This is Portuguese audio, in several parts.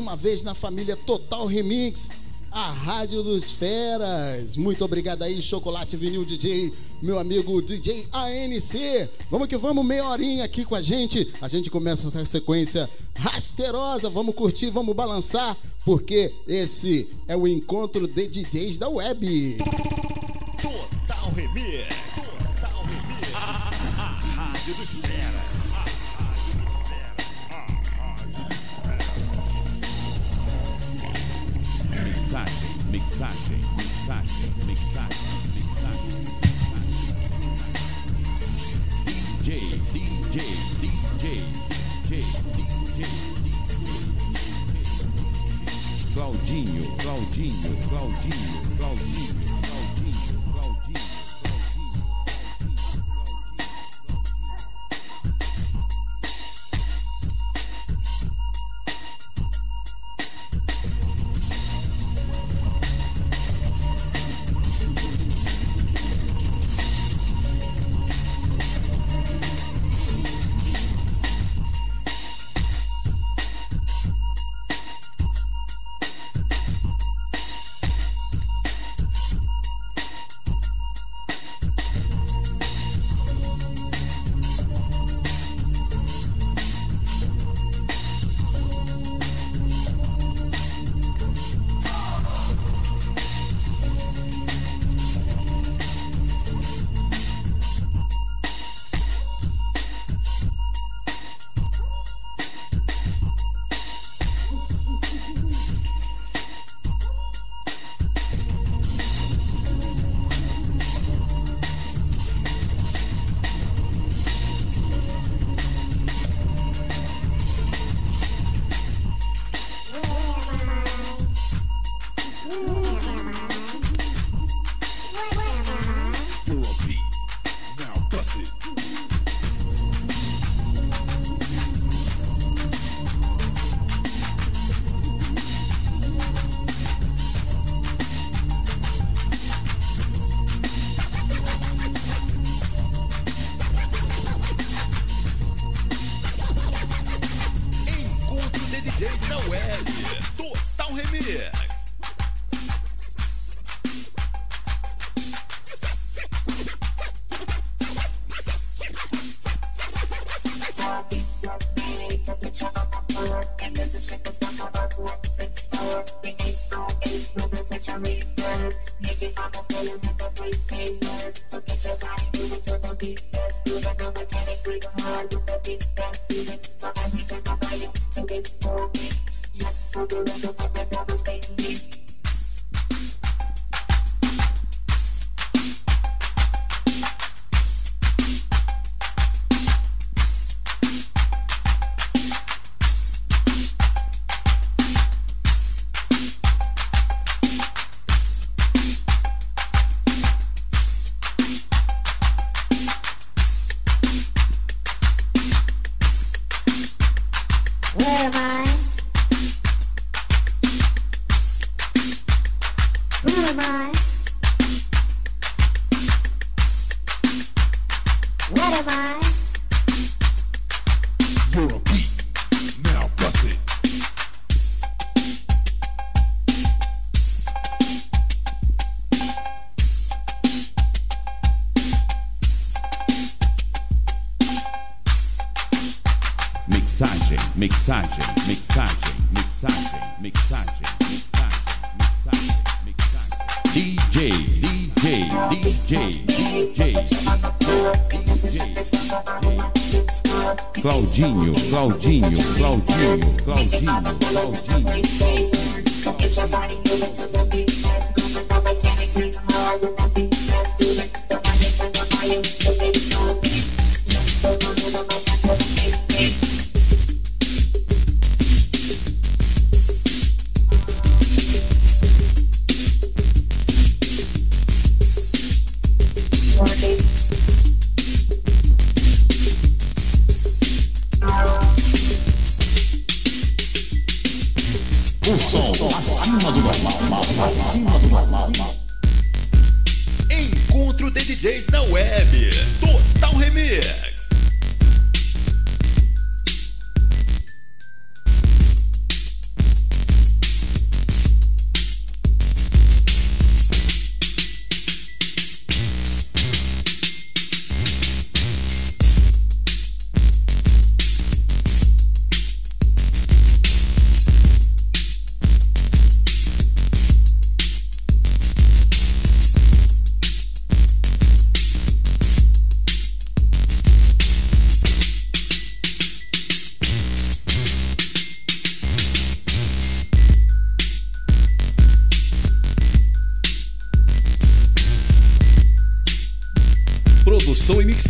uma vez na família Total Remix, a Rádio dos Feras. Muito obrigado aí, Chocolate Vinil DJ, meu amigo DJ ANC. Vamos que vamos, meia horinha aqui com a gente. A gente começa essa sequência rasterosa. Vamos curtir, vamos balançar, porque esse é o encontro de DJs da web. Claudinho, Claudinho, Claudinho. Get your upper and this is shit that's. Goodbye.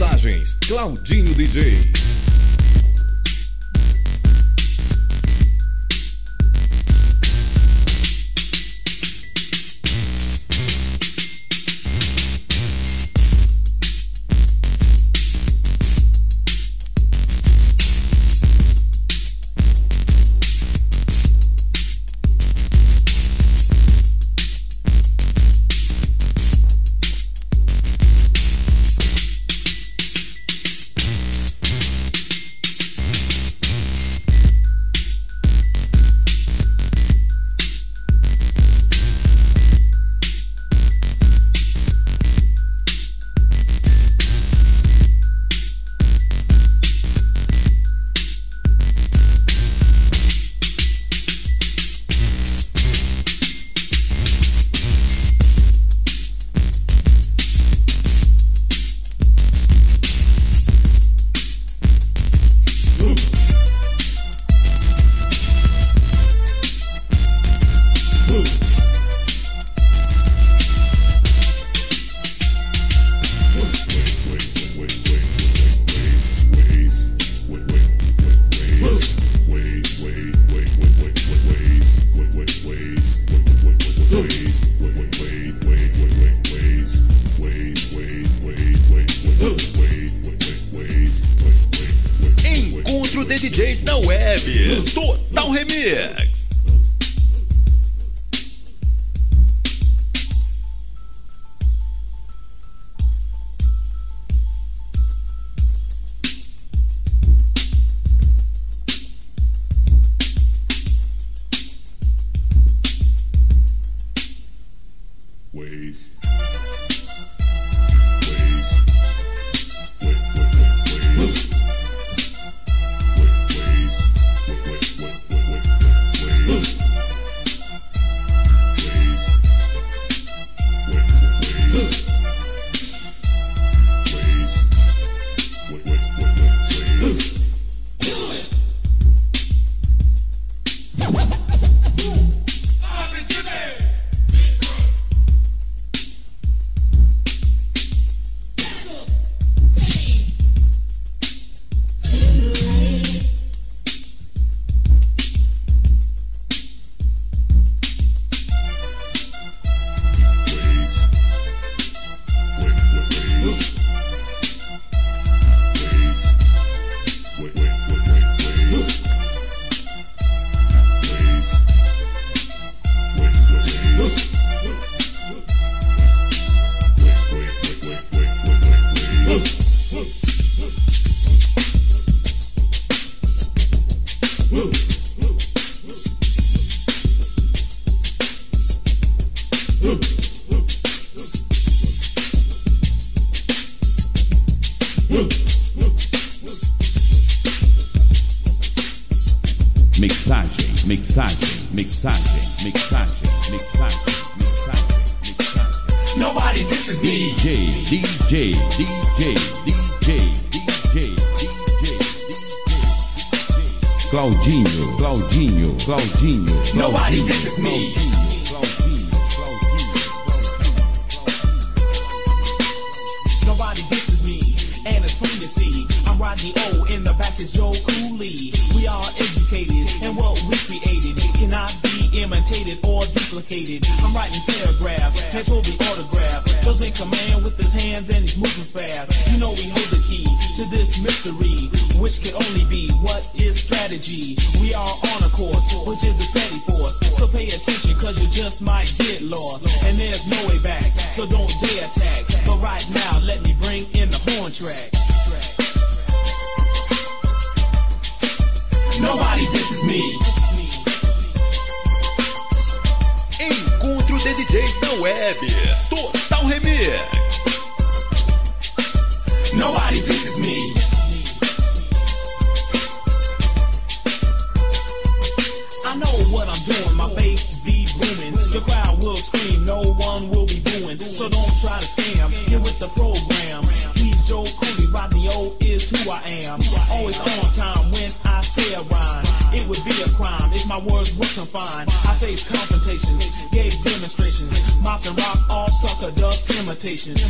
Mixagens, Claudinho DJ. DJs na web. Total Remix. DJ, DJ, DJ, DJ, DJ. Claudinho, Claudinho, Claudinho. Nobody disses. What is strategy. We are on a course, which is a steady force. So pay attention, cause you just might get lost. And there's no way back, so don't dare attack. But right now, let me bring in the horn track. Nobody disses me. Encontro de DJs na web. Total Remix. Nobody disses me. Would be a crime if my words were confined. I face confrontations, gave demonstrations, mop and rock all sucker duck imitations.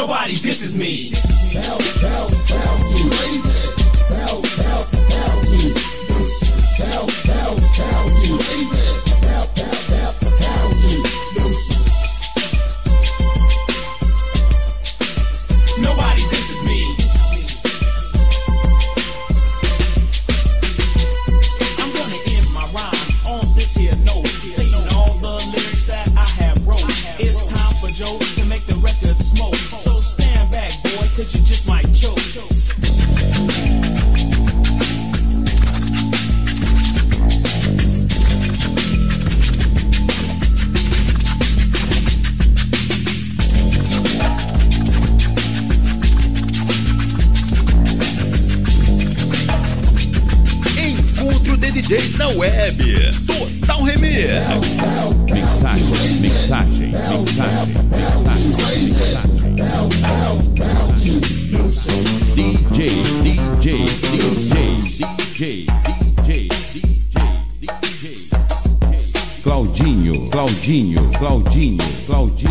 Nobody disses me. Bow, bow, bow. Bow, bow, bow. Bow, bow, bow. DJs na web. Total Remix. Mixagem, mixagem, mixagem, mixagem, mensagem, DJ, DJ, DJ, DJ, DJ, DJ, DJ. Claudinho, Claudinho, Claudinho, Claudinho.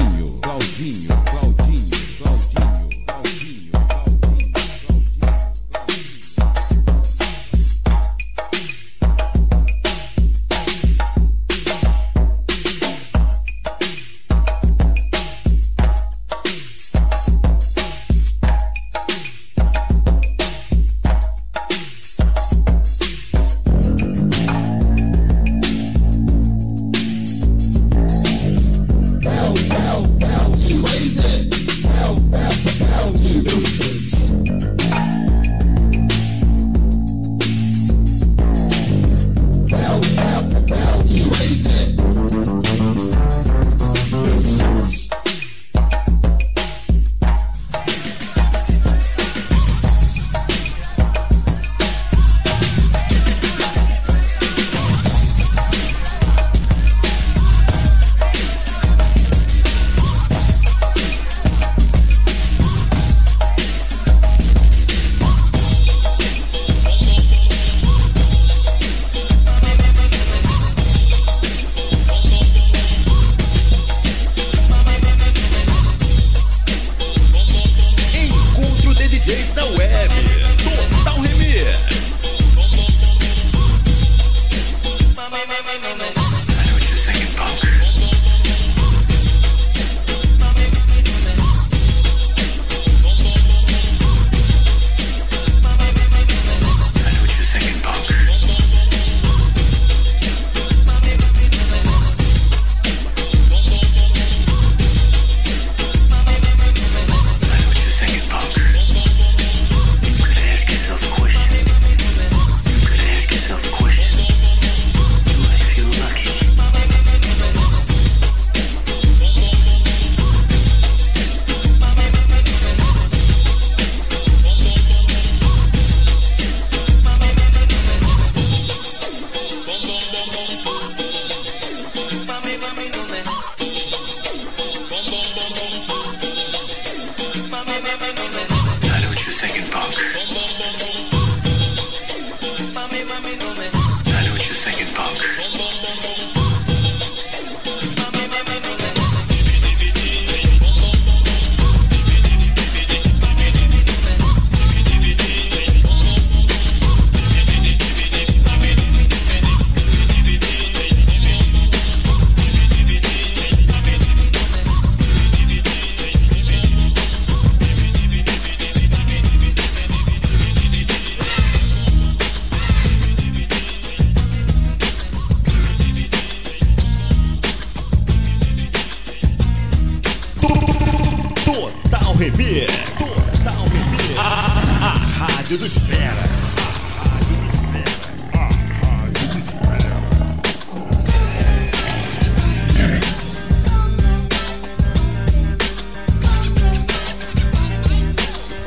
Remix. Total Remix. A, a, a Rádio dos Feras.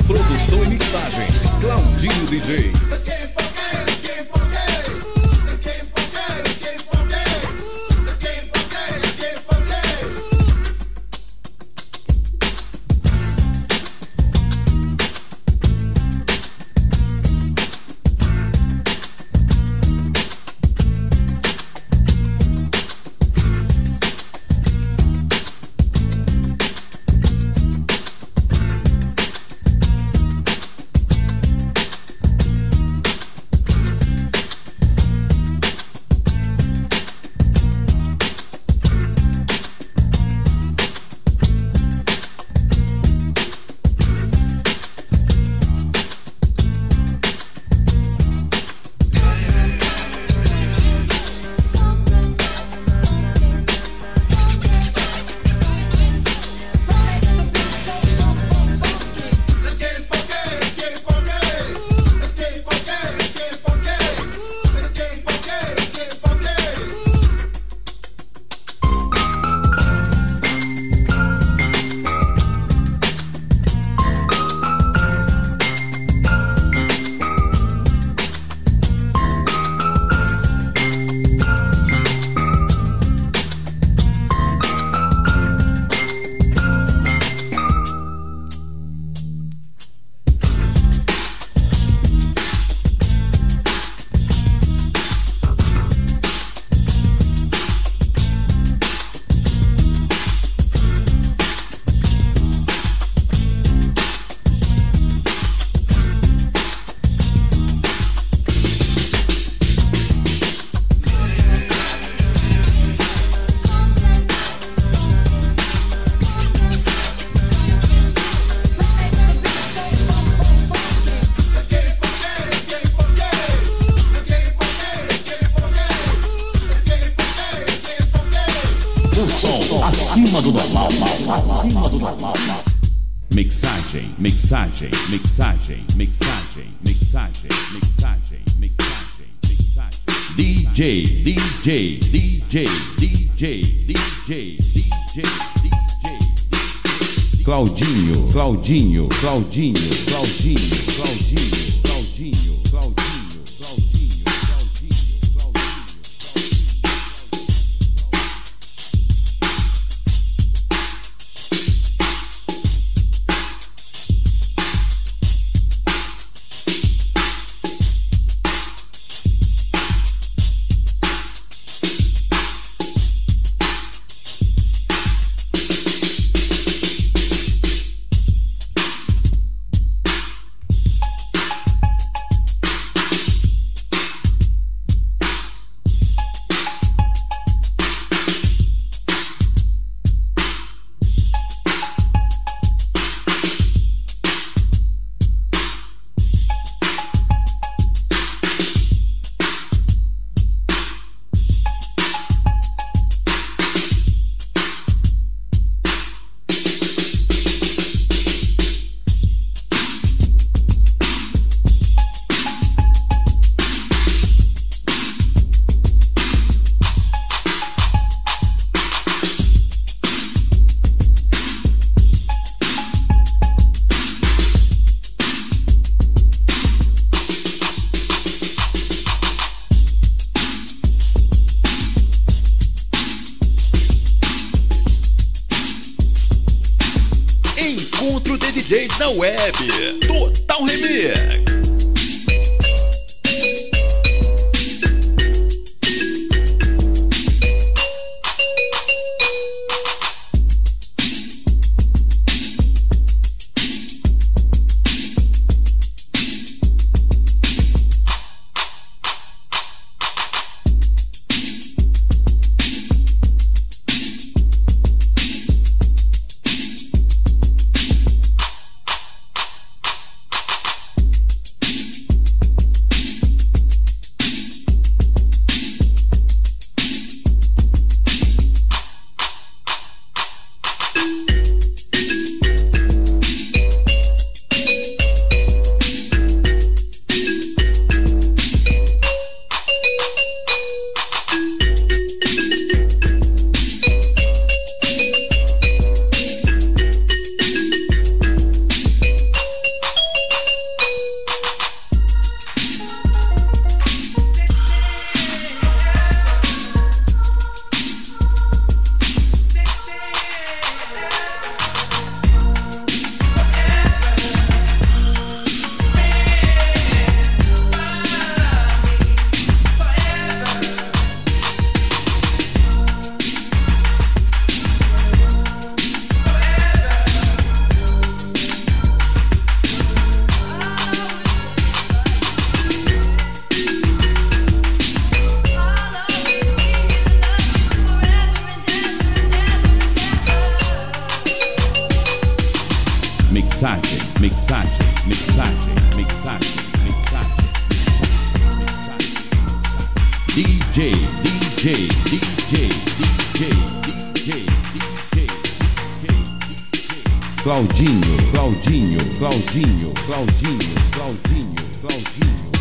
Produção e mixagens, Claudinho DJ. DJ, DJ, DJ, DJ, DJ, DJ, DJ. Claudinho, Claudinho, Claudinho, Claudinho, Claudinho, Claudinho, Claudinho, DJ, DJ, DJ, DJ, DJ, DJ. Claudinho, Claudinho, Claudinho, Claudinho, Claudinho, Claudinho, Claudinho.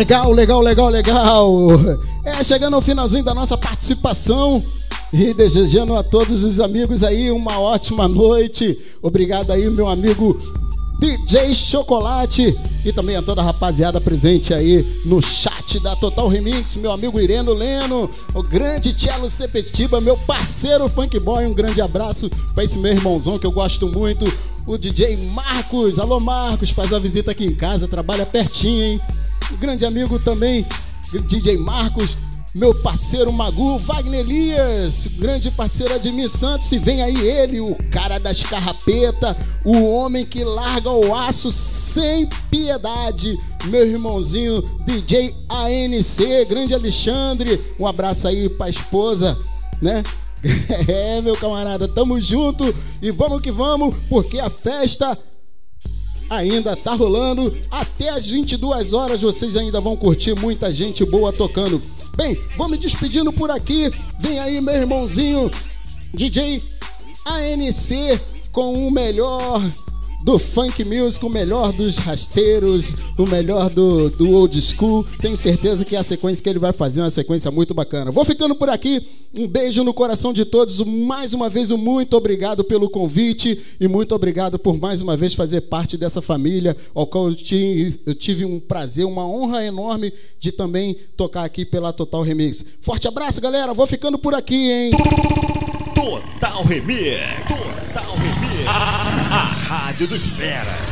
Legal, legal, legal, legal. É, chegando ao finalzinho da nossa participação e desejando a todos os amigos aí uma ótima noite. Obrigado aí, meu amigo DJ Chocolate e também a toda a rapaziada presente aí no chat da Total Remix, meu amigo Ireno Leno, o grande Tchelo Sepetiba, meu parceiro Funk Boy, um grande abraço para esse meu irmãozão que eu gosto muito, o DJ Marcos, alô Marcos, faz a visita aqui em casa, trabalha pertinho, hein? Grande amigo também DJ Marcos, meu parceiro Magu, Wagner Elias, grande parceiro Admir Santos, e vem aí ele, o cara das carrapetas, o homem que larga o aço sem piedade, meu irmãozinho DJ ANC, grande Alexandre, um abraço aí pra esposa, né? É, meu camarada, tamo junto e vamos que vamos, porque a festa ainda tá rolando. Até as 22 horas vocês ainda vão curtir muita gente boa tocando. Bem, vou me despedindo por aqui. Vem aí, meu irmãozinho, DJ ANC, com o melhor do funk music, o melhor dos rasteiros, o melhor do, do old school. Tenho certeza que a sequência que ele vai fazer é uma sequência muito bacana. Vou ficando por aqui. Um beijo no coração de todos. Mais uma vez, muito obrigado pelo convite e muito obrigado por mais uma vez fazer parte dessa família, ao qual eu tive, eu tive um prazer, uma honra enorme de também tocar aqui pela Total Remix. Forte abraço, galera. Vou ficando por aqui, hein? Total Remix. Total Remix. A, a Rádio dos Feras.